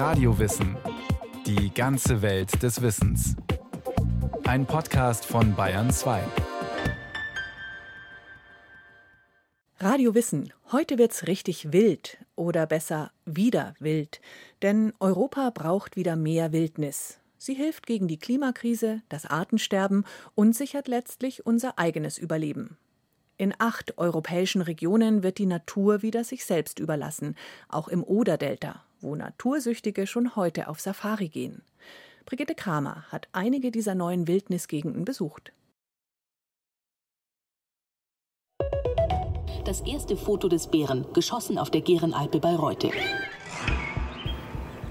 Radiowissen. Die ganze Welt des Wissens. Ein Podcast von Bayern 2. Radio Wissen. Heute wird's richtig wild oder besser wieder wild, denn Europa braucht wieder mehr Wildnis. Sie hilft gegen die Klimakrise, das Artensterben und sichert letztlich unser eigenes Überleben. In acht europäischen Regionen wird die Natur wieder sich selbst überlassen, auch im Oder-Delta, wo Natursüchtige schon heute auf Safari gehen. Brigitte Kramer hat einige dieser neuen Wildnisgegenden besucht. Das erste Foto des Bären, geschossen auf der Gärenalpe bei Reute.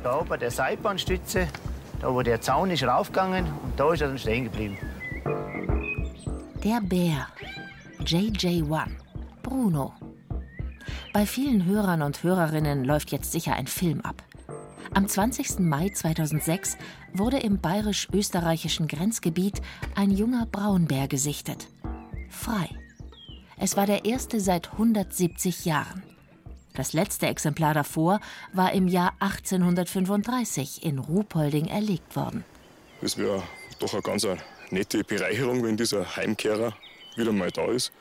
Da bei der Seilbahnstütze, da wo der Zaun ist raufgegangen und da ist er dann stehen geblieben. Der Bär, JJ1, Bruno. Bei vielen Hörern und Hörerinnen läuft jetzt sicher ein Film ab. Am 20. Mai 2006 wurde im bayerisch-österreichischen Grenzgebiet ein junger Braunbär gesichtet. Frei. Es war der erste seit 170 Jahren. Das letzte Exemplar davor war im Jahr 1835 in Ruhpolding erlegt worden. Es wäre doch eine ganz nette Bereicherung, wenn dieser Heimkehrer wieder mal da ist.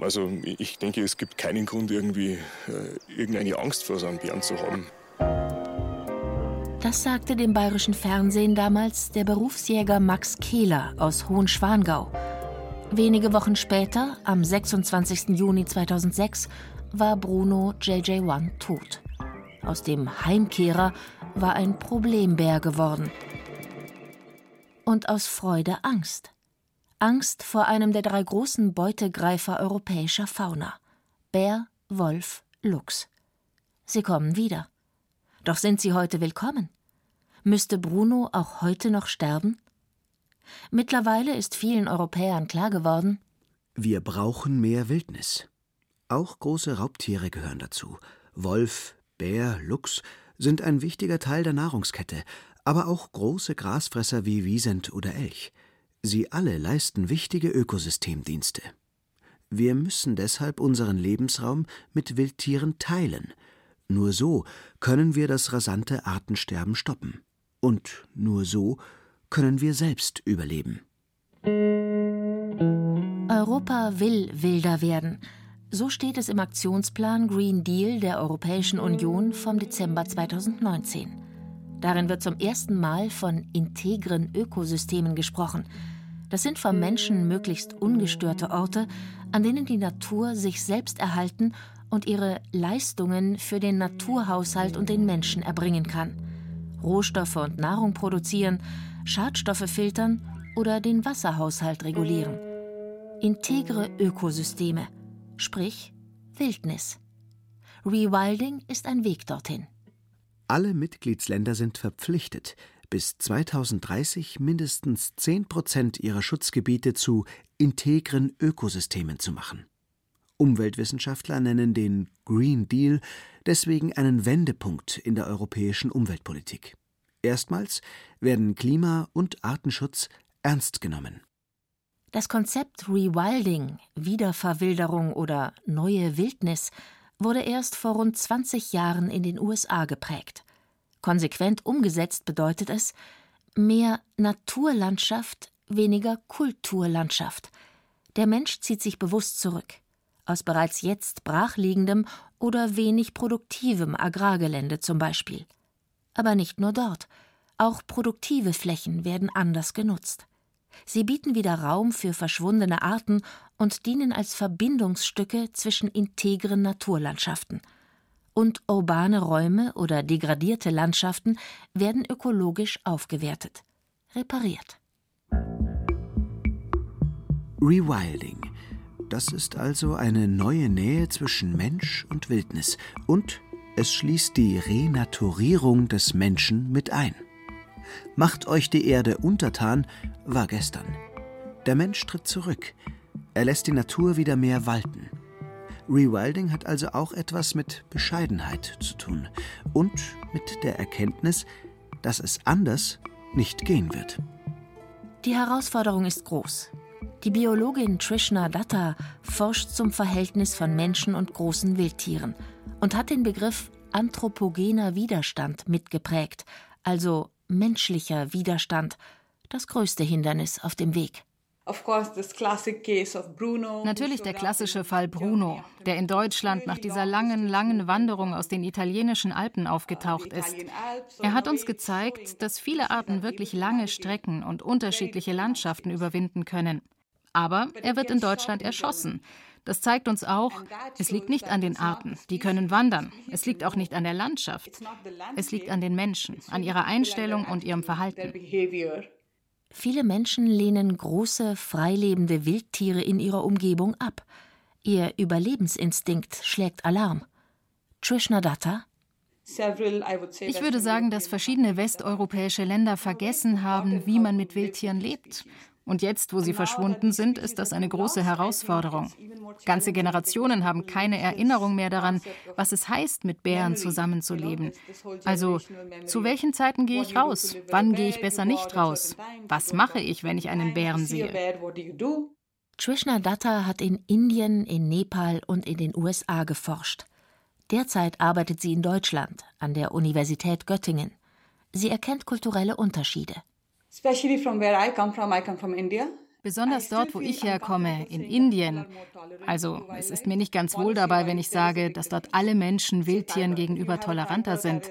Also ich denke, es gibt keinen Grund, irgendwie äh, irgendeine Angst vor so einem Bären zu haben. Das sagte dem bayerischen Fernsehen damals der Berufsjäger Max Kehler aus Hohenschwangau. Wenige Wochen später, am 26. Juni 2006, war Bruno JJ1 tot. Aus dem Heimkehrer war ein Problembär geworden. Und aus Freude Angst. Angst vor einem der drei großen Beutegreifer europäischer Fauna: Bär, Wolf, Luchs. Sie kommen wieder. Doch sind sie heute willkommen? Müsste Bruno auch heute noch sterben? Mittlerweile ist vielen Europäern klar geworden, wir brauchen mehr Wildnis. Auch große Raubtiere gehören dazu. Wolf, Bär, Luchs sind ein wichtiger Teil der Nahrungskette, aber auch große Grasfresser wie Wiesent oder Elch. Sie alle leisten wichtige Ökosystemdienste. Wir müssen deshalb unseren Lebensraum mit Wildtieren teilen. Nur so können wir das rasante Artensterben stoppen. Und nur so können wir selbst überleben. Europa will wilder werden. So steht es im Aktionsplan Green Deal der Europäischen Union vom Dezember 2019. Darin wird zum ersten Mal von integren Ökosystemen gesprochen. Das sind vom Menschen möglichst ungestörte Orte, an denen die Natur sich selbst erhalten und ihre Leistungen für den Naturhaushalt und den Menschen erbringen kann. Rohstoffe und Nahrung produzieren, Schadstoffe filtern oder den Wasserhaushalt regulieren. Integre Ökosysteme, sprich Wildnis. Rewilding ist ein Weg dorthin. Alle Mitgliedsländer sind verpflichtet, bis 2030 mindestens 10 Prozent ihrer Schutzgebiete zu integren Ökosystemen zu machen. Umweltwissenschaftler nennen den Green Deal deswegen einen Wendepunkt in der europäischen Umweltpolitik. Erstmals werden Klima- und Artenschutz ernst genommen. Das Konzept Rewilding, Wiederverwilderung oder neue Wildnis wurde erst vor rund 20 Jahren in den USA geprägt. Konsequent umgesetzt bedeutet es mehr Naturlandschaft, weniger Kulturlandschaft. Der Mensch zieht sich bewusst zurück. Aus bereits jetzt brachliegendem oder wenig produktivem Agrargelände zum Beispiel. Aber nicht nur dort. Auch produktive Flächen werden anders genutzt. Sie bieten wieder Raum für verschwundene Arten und dienen als Verbindungsstücke zwischen integren Naturlandschaften. Und urbane Räume oder degradierte Landschaften werden ökologisch aufgewertet, repariert. Rewilding. Das ist also eine neue Nähe zwischen Mensch und Wildnis und es schließt die Renaturierung des Menschen mit ein. Macht euch die Erde untertan war gestern. Der Mensch tritt zurück. Er lässt die Natur wieder mehr walten. Rewilding hat also auch etwas mit Bescheidenheit zu tun und mit der Erkenntnis, dass es anders nicht gehen wird. Die Herausforderung ist groß. Die Biologin Trishna Datta forscht zum Verhältnis von Menschen und großen Wildtieren und hat den Begriff anthropogener Widerstand mitgeprägt, also menschlicher Widerstand, das größte Hindernis auf dem Weg. Natürlich der klassische Fall Bruno, der in Deutschland nach dieser langen, langen Wanderung aus den italienischen Alpen aufgetaucht ist. Er hat uns gezeigt, dass viele Arten wirklich lange Strecken und unterschiedliche Landschaften überwinden können. Aber er wird in Deutschland erschossen. Das zeigt uns auch, es liegt nicht an den Arten, die können wandern. Es liegt auch nicht an der Landschaft. Es liegt an den Menschen, an ihrer Einstellung und ihrem Verhalten. Viele Menschen lehnen große, freilebende Wildtiere in ihrer Umgebung ab. Ihr Überlebensinstinkt schlägt Alarm. Trishna Datta ich würde sagen, dass verschiedene westeuropäische Länder vergessen haben, wie man mit Wildtieren lebt. Und jetzt, wo sie verschwunden sind, ist das eine große Herausforderung. Ganze Generationen haben keine Erinnerung mehr daran, was es heißt, mit Bären zusammenzuleben. Also, zu welchen Zeiten gehe ich raus? Wann gehe ich besser nicht raus? Was mache ich, wenn ich einen Bären sehe? Trishna Datta hat in Indien, in Nepal und in den USA geforscht. Derzeit arbeitet sie in Deutschland an der Universität Göttingen. Sie erkennt kulturelle Unterschiede. Besonders dort, wo ich herkomme, in Indien. Also, es ist mir nicht ganz wohl dabei, wenn ich sage, dass dort alle Menschen Wildtieren gegenüber toleranter sind.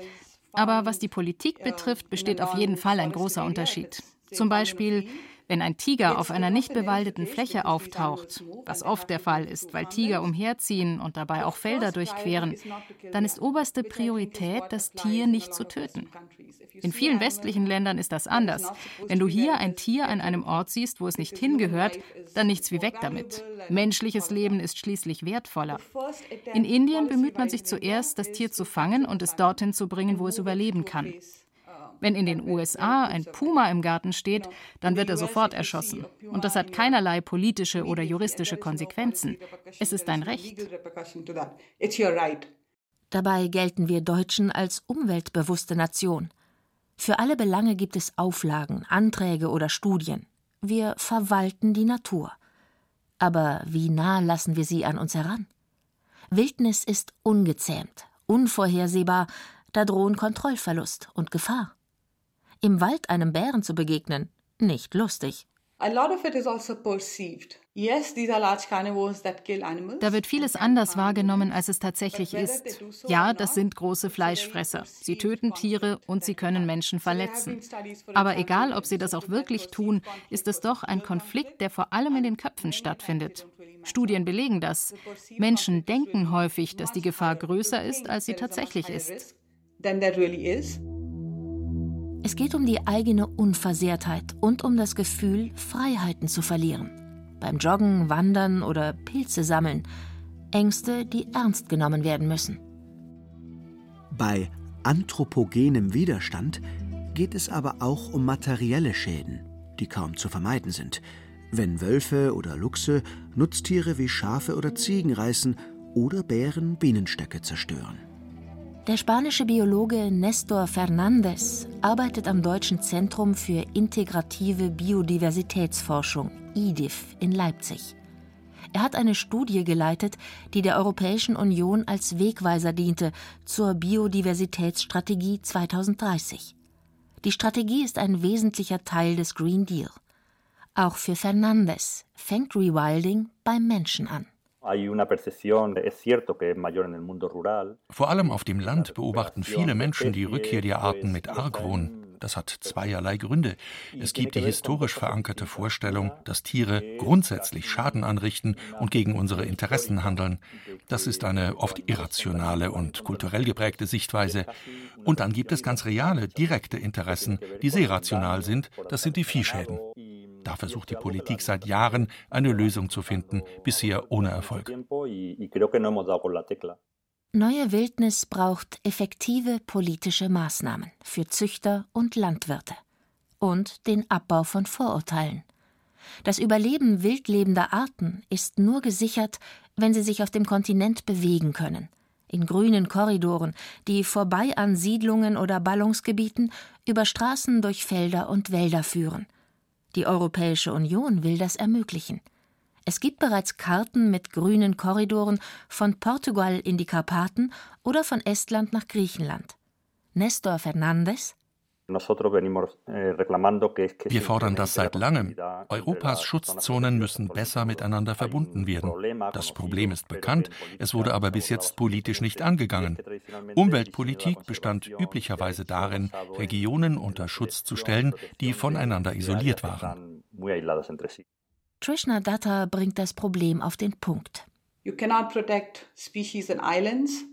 Aber was die Politik betrifft, besteht auf jeden Fall ein großer Unterschied. Zum Beispiel wenn ein Tiger auf einer nicht bewaldeten Fläche auftaucht, was oft der Fall ist, weil Tiger umherziehen und dabei auch Felder durchqueren, dann ist oberste Priorität, das Tier nicht zu töten. In vielen westlichen Ländern ist das anders. Wenn du hier ein Tier an einem Ort siehst, wo es nicht hingehört, dann nichts wie weg damit. Menschliches Leben ist schließlich wertvoller. In Indien bemüht man sich zuerst, das Tier zu fangen und es dorthin zu bringen, wo es überleben kann. Wenn in den USA ein Puma im Garten steht, dann wird er sofort erschossen. Und das hat keinerlei politische oder juristische Konsequenzen. Es ist ein Recht. Dabei gelten wir Deutschen als umweltbewusste Nation. Für alle Belange gibt es Auflagen, Anträge oder Studien. Wir verwalten die Natur. Aber wie nah lassen wir sie an uns heran? Wildnis ist ungezähmt, unvorhersehbar, da drohen Kontrollverlust und Gefahr im Wald einem Bären zu begegnen, nicht lustig. Also da wird vieles anders wahrgenommen, als es tatsächlich ist. Ja, das sind große Fleischfresser. Sie töten Tiere und sie können Menschen verletzen. Aber egal, ob sie das auch wirklich tun, ist es doch ein Konflikt, der vor allem in den Köpfen stattfindet. Studien belegen das. Menschen denken häufig, dass die Gefahr größer ist, als sie tatsächlich ist. Es geht um die eigene Unversehrtheit und um das Gefühl, Freiheiten zu verlieren. Beim Joggen, Wandern oder Pilze sammeln. Ängste, die ernst genommen werden müssen. Bei anthropogenem Widerstand geht es aber auch um materielle Schäden, die kaum zu vermeiden sind, wenn Wölfe oder Luchse Nutztiere wie Schafe oder Ziegen reißen oder Bären Bienenstöcke zerstören. Der spanische Biologe Nestor Fernandez arbeitet am Deutschen Zentrum für integrative Biodiversitätsforschung IDIF in Leipzig. Er hat eine Studie geleitet, die der Europäischen Union als Wegweiser diente zur Biodiversitätsstrategie 2030. Die Strategie ist ein wesentlicher Teil des Green Deal. Auch für Fernandez fängt Rewilding beim Menschen an. Vor allem auf dem Land beobachten viele Menschen die Rückkehr der Arten mit Argwohn. Das hat zweierlei Gründe. Es gibt die historisch verankerte Vorstellung, dass Tiere grundsätzlich Schaden anrichten und gegen unsere Interessen handeln. Das ist eine oft irrationale und kulturell geprägte Sichtweise. Und dann gibt es ganz reale, direkte Interessen, die sehr rational sind. Das sind die Viehschäden. Da versucht die Politik seit Jahren, eine Lösung zu finden, bisher ohne Erfolg. Neue Wildnis braucht effektive politische Maßnahmen für Züchter und Landwirte und den Abbau von Vorurteilen. Das Überleben wildlebender Arten ist nur gesichert, wenn sie sich auf dem Kontinent bewegen können, in grünen Korridoren, die vorbei an Siedlungen oder Ballungsgebieten über Straßen durch Felder und Wälder führen – die Europäische Union will das ermöglichen. Es gibt bereits Karten mit grünen Korridoren von Portugal in die Karpaten oder von Estland nach Griechenland. Nestor Fernandes, Wir fordern das seit langem. Europas Schutzzonen müssen besser miteinander verbunden werden. Das Problem ist bekannt, es wurde aber bis jetzt politisch nicht angegangen. Umweltpolitik bestand üblicherweise darin, Regionen unter Schutz zu stellen, die voneinander isoliert waren. Trishna Datta bringt das Problem auf den Punkt. You cannot protect species and islands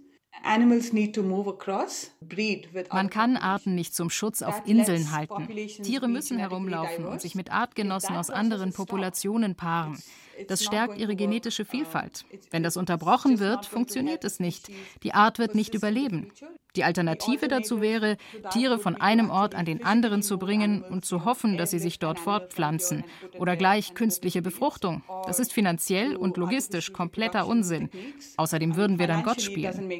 man kann Arten nicht zum Schutz auf Inseln halten. Tiere müssen herumlaufen und sich mit Artgenossen aus anderen Populationen paaren. Das stärkt ihre genetische Vielfalt. Wenn das unterbrochen wird, funktioniert es nicht. Die Art wird nicht überleben. Die Alternative dazu wäre, Tiere von einem Ort an den anderen zu bringen und zu hoffen, dass sie sich dort fortpflanzen. Oder gleich künstliche Befruchtung. Das ist finanziell und logistisch kompletter Unsinn. Außerdem würden wir dann Gott spielen.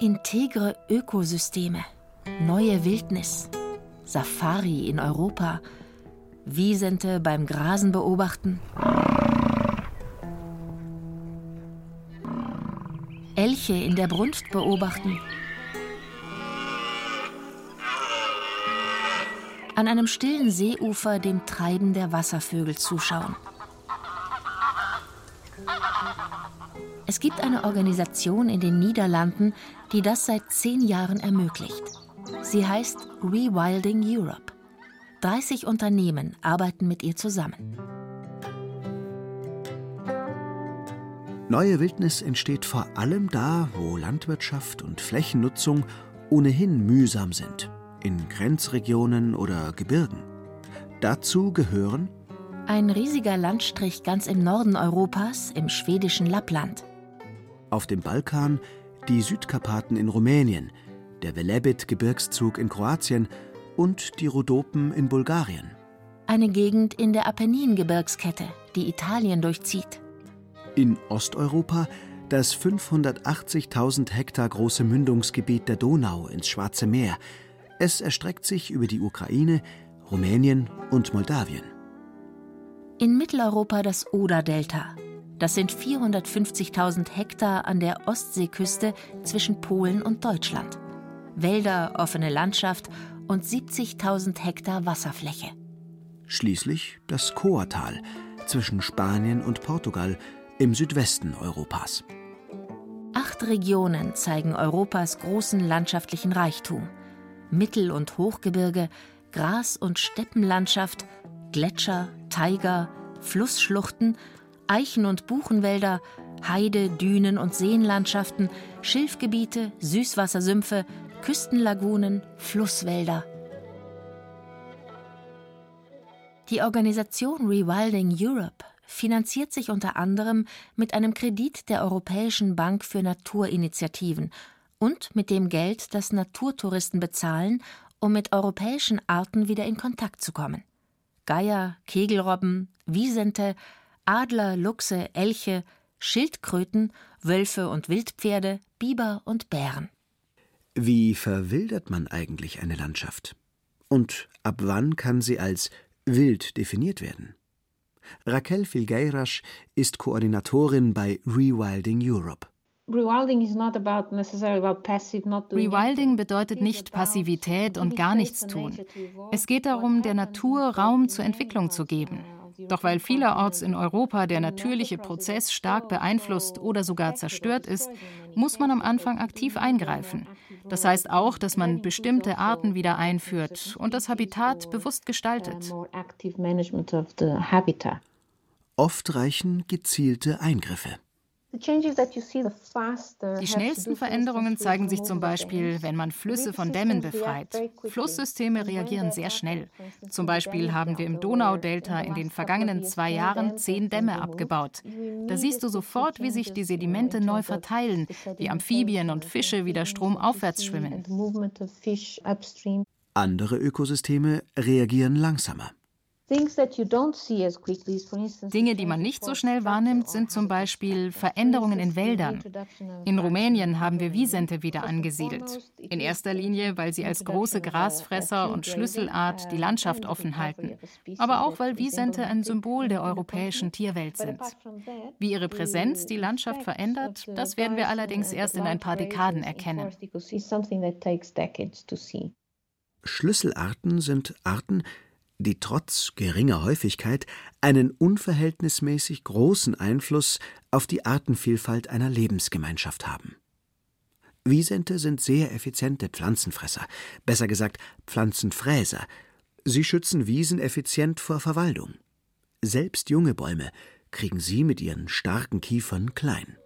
Integre Ökosysteme, neue Wildnis, Safari in Europa, Wiesente beim Grasen beobachten. Elche in der Brunft beobachten. An einem stillen Seeufer dem Treiben der Wasservögel zuschauen. Es gibt eine Organisation in den Niederlanden, die das seit zehn Jahren ermöglicht. Sie heißt Rewilding Europe. 30 Unternehmen arbeiten mit ihr zusammen. Neue Wildnis entsteht vor allem da, wo Landwirtschaft und Flächennutzung ohnehin mühsam sind, in Grenzregionen oder Gebirgen. Dazu gehören ein riesiger Landstrich ganz im Norden Europas, im schwedischen Lappland. Auf dem Balkan die Südkarpaten in Rumänien, der Velebit-Gebirgszug in Kroatien und die Rhodopen in Bulgarien. Eine Gegend in der Apenningebirgskette, die Italien durchzieht in Osteuropa das 580.000 Hektar große Mündungsgebiet der Donau ins Schwarze Meer. Es erstreckt sich über die Ukraine, Rumänien und Moldawien. In Mitteleuropa das Oder-Delta. Das sind 450.000 Hektar an der Ostseeküste zwischen Polen und Deutschland. Wälder, offene Landschaft und 70.000 Hektar Wasserfläche. Schließlich das Coatal zwischen Spanien und Portugal im Südwesten Europas. Acht Regionen zeigen Europas großen landschaftlichen Reichtum. Mittel- und Hochgebirge, Gras- und Steppenlandschaft, Gletscher, Taiger, Flussschluchten, Eichen- und Buchenwälder, Heide-, Dünen- und Seenlandschaften, Schilfgebiete, Süßwassersümpfe, Küstenlagunen, Flusswälder. Die Organisation Rewilding Europe finanziert sich unter anderem mit einem Kredit der Europäischen Bank für Naturinitiativen und mit dem Geld, das Naturtouristen bezahlen, um mit europäischen Arten wieder in Kontakt zu kommen. Geier, Kegelrobben, Wiesente, Adler, Luchse, Elche, Schildkröten, Wölfe und Wildpferde, Biber und Bären. Wie verwildert man eigentlich eine Landschaft? Und ab wann kann sie als wild definiert werden? Raquel Filgueiras ist Koordinatorin bei Rewilding Europe. Rewilding bedeutet nicht Passivität und gar nichts tun. Es geht darum, der Natur Raum zur Entwicklung zu geben. Doch weil vielerorts in Europa der natürliche Prozess stark beeinflusst oder sogar zerstört ist, muss man am Anfang aktiv eingreifen. Das heißt auch, dass man bestimmte Arten wieder einführt und das Habitat bewusst gestaltet. Oft reichen gezielte Eingriffe. Die schnellsten Veränderungen zeigen sich zum Beispiel, wenn man Flüsse von Dämmen befreit. Flusssysteme reagieren sehr schnell. Zum Beispiel haben wir im Donaudelta in den vergangenen zwei Jahren zehn Dämme abgebaut. Da siehst du sofort, wie sich die Sedimente neu verteilen, wie Amphibien und Fische wieder stromaufwärts schwimmen. Andere Ökosysteme reagieren langsamer. Dinge, die man nicht so schnell wahrnimmt, sind zum Beispiel Veränderungen in Wäldern. In Rumänien haben wir Wiesente wieder angesiedelt. In erster Linie, weil sie als große Grasfresser und Schlüsselart die Landschaft offen halten. Aber auch, weil Wiesente ein Symbol der europäischen Tierwelt sind. Wie ihre Präsenz die Landschaft verändert, das werden wir allerdings erst in ein paar Dekaden erkennen. Schlüsselarten sind Arten, die trotz geringer Häufigkeit einen unverhältnismäßig großen Einfluss auf die Artenvielfalt einer Lebensgemeinschaft haben. Wiesente sind sehr effiziente Pflanzenfresser, besser gesagt Pflanzenfräser. Sie schützen Wiesen effizient vor Verwaldung. Selbst junge Bäume kriegen sie mit ihren starken Kiefern klein.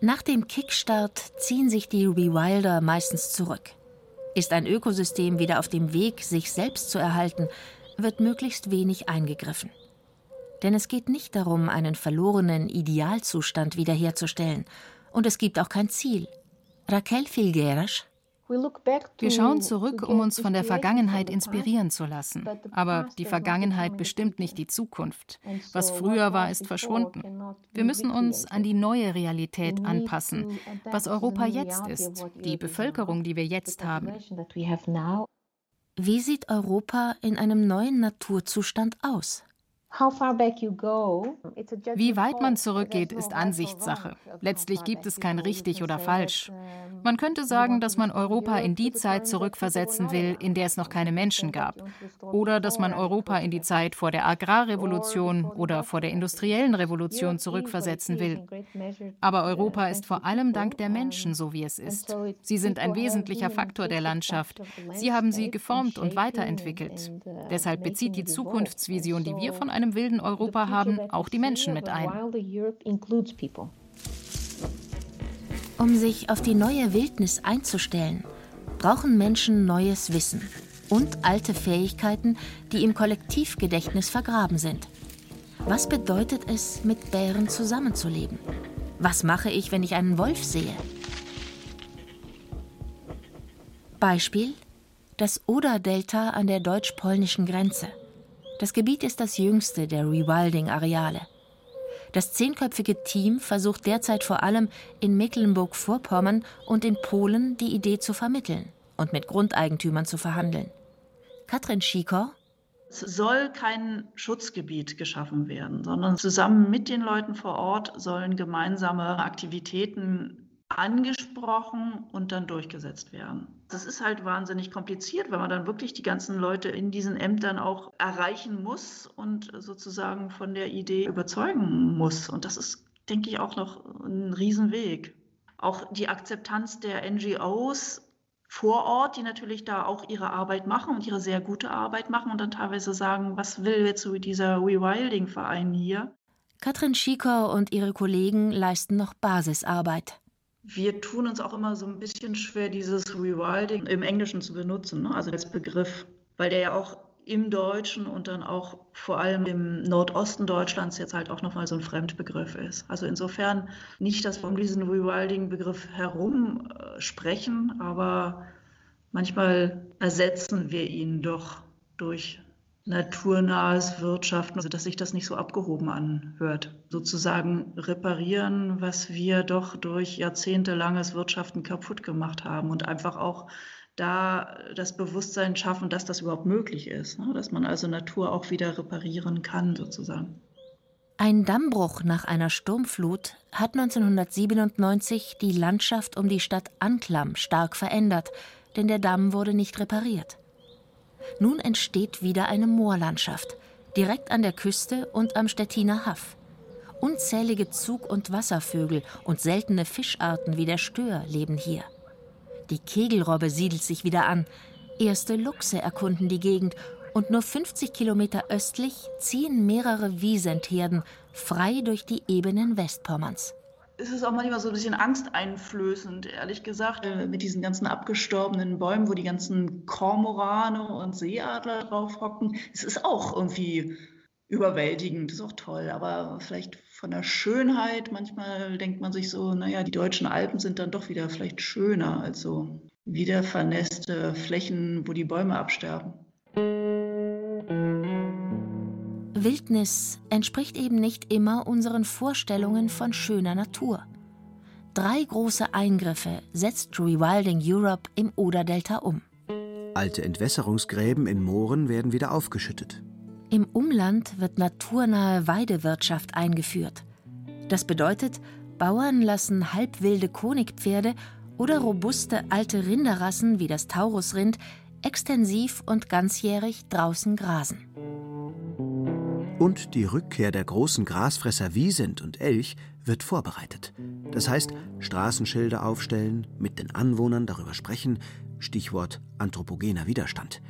Nach dem Kickstart ziehen sich die Rewilder meistens zurück. Ist ein Ökosystem wieder auf dem Weg, sich selbst zu erhalten, wird möglichst wenig eingegriffen. Denn es geht nicht darum, einen verlorenen Idealzustand wiederherzustellen. Und es gibt auch kein Ziel. Raquel Filgueras wir schauen zurück, um uns von der Vergangenheit inspirieren zu lassen. Aber die Vergangenheit bestimmt nicht die Zukunft. Was früher war, ist verschwunden. Wir müssen uns an die neue Realität anpassen, was Europa jetzt ist, die Bevölkerung, die wir jetzt haben. Wie sieht Europa in einem neuen Naturzustand aus? Wie weit man zurückgeht, ist Ansichtssache. Letztlich gibt es kein richtig oder falsch. Man könnte sagen, dass man Europa in die Zeit zurückversetzen will, in der es noch keine Menschen gab. Oder dass man Europa in die Zeit vor der Agrarrevolution oder vor der industriellen Revolution zurückversetzen will. Aber Europa ist vor allem dank der Menschen so, wie es ist. Sie sind ein wesentlicher Faktor der Landschaft. Sie haben sie geformt und weiterentwickelt. Deshalb bezieht die Zukunftsvision, die wir von einem wilden Europa haben, auch die Menschen mit ein. Um sich auf die neue Wildnis einzustellen, brauchen Menschen neues Wissen und alte Fähigkeiten, die im Kollektivgedächtnis vergraben sind. Was bedeutet es, mit Bären zusammenzuleben? Was mache ich, wenn ich einen Wolf sehe? Beispiel das Oder-Delta an der deutsch-polnischen Grenze. Das Gebiet ist das jüngste der Rewilding-Areale. Das zehnköpfige Team versucht derzeit vor allem in Mecklenburg-Vorpommern und in Polen die Idee zu vermitteln und mit Grundeigentümern zu verhandeln. Katrin Schikor es soll kein Schutzgebiet geschaffen werden, sondern zusammen mit den Leuten vor Ort sollen gemeinsame Aktivitäten angesprochen und dann durchgesetzt werden. Das ist halt wahnsinnig kompliziert, weil man dann wirklich die ganzen Leute in diesen Ämtern auch erreichen muss und sozusagen von der Idee überzeugen muss. Und das ist, denke ich, auch noch ein Riesenweg. Auch die Akzeptanz der NGOs vor Ort, die natürlich da auch ihre Arbeit machen und ihre sehr gute Arbeit machen und dann teilweise sagen, was will jetzt so dieser Rewilding-Verein hier? Katrin Schieker und ihre Kollegen leisten noch Basisarbeit. Wir tun uns auch immer so ein bisschen schwer, dieses Rewilding im Englischen zu benutzen, ne? also als Begriff, weil der ja auch im Deutschen und dann auch vor allem im Nordosten Deutschlands jetzt halt auch nochmal so ein Fremdbegriff ist. Also insofern nicht, dass wir um diesen Rewilding-Begriff herum äh, sprechen, aber manchmal ersetzen wir ihn doch durch naturnahes Wirtschaften, also dass sich das nicht so abgehoben anhört. Sozusagen reparieren, was wir doch durch jahrzehntelanges Wirtschaften kaputt gemacht haben und einfach auch da das Bewusstsein schaffen, dass das überhaupt möglich ist, ne? dass man also Natur auch wieder reparieren kann sozusagen. Ein Dammbruch nach einer Sturmflut hat 1997 die Landschaft um die Stadt Anklam stark verändert, denn der Damm wurde nicht repariert. Nun entsteht wieder eine Moorlandschaft, direkt an der Küste und am Stettiner Haff. Unzählige Zug- und Wasservögel und seltene Fischarten wie der Stör leben hier. Die Kegelrobbe siedelt sich wieder an. Erste Luchse erkunden die Gegend und nur 50 Kilometer östlich ziehen mehrere Wiesentherden frei durch die Ebenen Westpommerns es ist auch manchmal so ein bisschen angsteinflößend, ehrlich gesagt, äh, mit diesen ganzen abgestorbenen Bäumen, wo die ganzen Kormorane und Seeadler drauf hocken. Es ist auch irgendwie überwältigend, ist auch toll, aber vielleicht von der Schönheit, manchmal denkt man sich so, naja, die deutschen Alpen sind dann doch wieder vielleicht schöner als so wieder vernässte Flächen, wo die Bäume absterben. Wildnis entspricht eben nicht immer unseren Vorstellungen von schöner Natur. Drei große Eingriffe setzt Rewilding Europe im Oder-Delta um. Alte Entwässerungsgräben in Mooren werden wieder aufgeschüttet. Im Umland wird naturnahe Weidewirtschaft eingeführt. Das bedeutet, Bauern lassen halbwilde Konigpferde oder robuste alte Rinderrassen wie das Taurusrind extensiv und ganzjährig draußen grasen. Und die Rückkehr der großen Grasfresser Wiesent und Elch wird vorbereitet. Das heißt, Straßenschilder aufstellen, mit den Anwohnern darüber sprechen, Stichwort anthropogener Widerstand.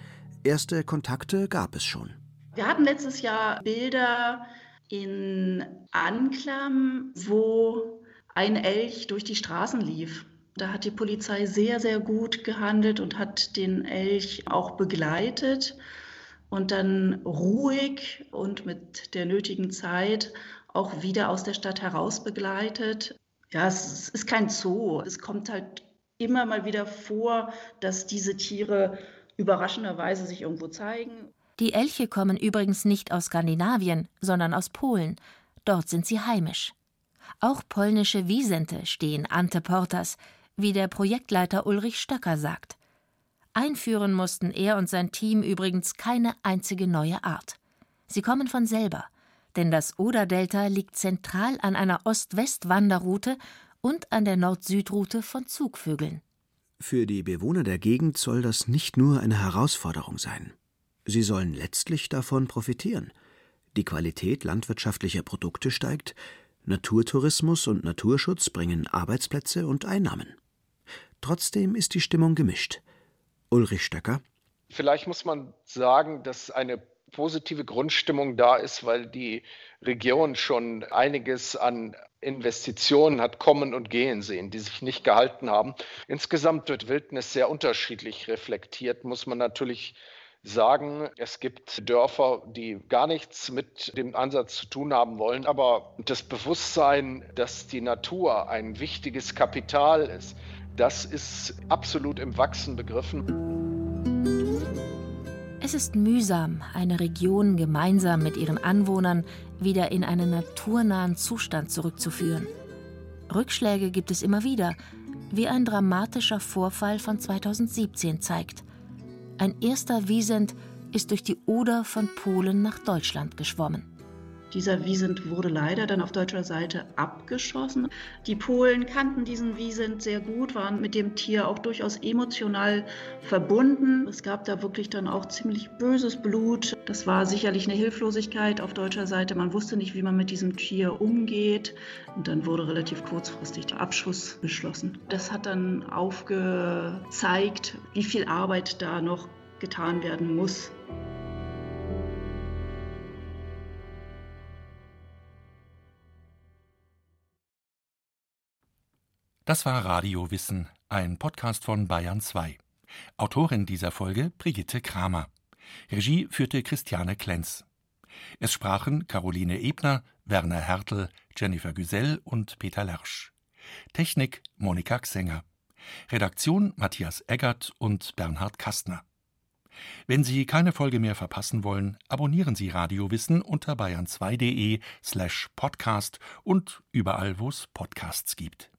Erste Kontakte gab es schon. Wir hatten letztes Jahr Bilder in Anklam, wo ein Elch durch die Straßen lief. Da hat die Polizei sehr, sehr gut gehandelt und hat den Elch auch begleitet und dann ruhig und mit der nötigen Zeit auch wieder aus der Stadt heraus begleitet. Ja, es ist kein Zoo. Es kommt halt immer mal wieder vor, dass diese Tiere überraschenderweise sich irgendwo zeigen. Die Elche kommen übrigens nicht aus Skandinavien, sondern aus Polen. Dort sind sie heimisch. Auch polnische Wiesente stehen ante portas, wie der Projektleiter Ulrich Stöcker sagt. Einführen mussten er und sein Team übrigens keine einzige neue Art. Sie kommen von selber, denn das Oder-Delta liegt zentral an einer Ost-West-Wanderroute und an der Nord-Süd-Route von Zugvögeln. Für die Bewohner der Gegend soll das nicht nur eine Herausforderung sein. Sie sollen letztlich davon profitieren. Die Qualität landwirtschaftlicher Produkte steigt, Naturtourismus und Naturschutz bringen Arbeitsplätze und Einnahmen. Trotzdem ist die Stimmung gemischt. Ulrich Stöcker. Vielleicht muss man sagen, dass eine positive Grundstimmung da ist, weil die Region schon einiges an Investitionen hat kommen und gehen sehen, die sich nicht gehalten haben. Insgesamt wird Wildnis sehr unterschiedlich reflektiert, muss man natürlich sagen, es gibt Dörfer, die gar nichts mit dem Ansatz zu tun haben wollen, aber das Bewusstsein, dass die Natur ein wichtiges Kapital ist, das ist absolut im Wachsen begriffen. Es ist mühsam, eine Region gemeinsam mit ihren Anwohnern wieder in einen naturnahen Zustand zurückzuführen. Rückschläge gibt es immer wieder, wie ein dramatischer Vorfall von 2017 zeigt. Ein erster Wiesent ist durch die Oder von Polen nach Deutschland geschwommen. Dieser Wiesent wurde leider dann auf deutscher Seite abgeschossen. Die Polen kannten diesen Wiesent sehr gut, waren mit dem Tier auch durchaus emotional verbunden. Es gab da wirklich dann auch ziemlich böses Blut. Das war sicherlich eine Hilflosigkeit auf deutscher Seite. Man wusste nicht, wie man mit diesem Tier umgeht. Und dann wurde relativ kurzfristig der Abschuss beschlossen. Das hat dann aufgezeigt, wie viel Arbeit da noch getan werden muss. Das war Radio Wissen, ein Podcast von Bayern 2. Autorin dieser Folge Brigitte Kramer. Regie führte Christiane Klenz. Es sprachen Caroline Ebner, Werner Hertel, Jennifer Güsell und Peter Lersch. Technik Monika Xenger. Redaktion Matthias Eggert und Bernhard Kastner. Wenn Sie keine Folge mehr verpassen wollen, abonnieren Sie Radio Wissen unter bayern2.de slash podcast und überall, wo es Podcasts gibt.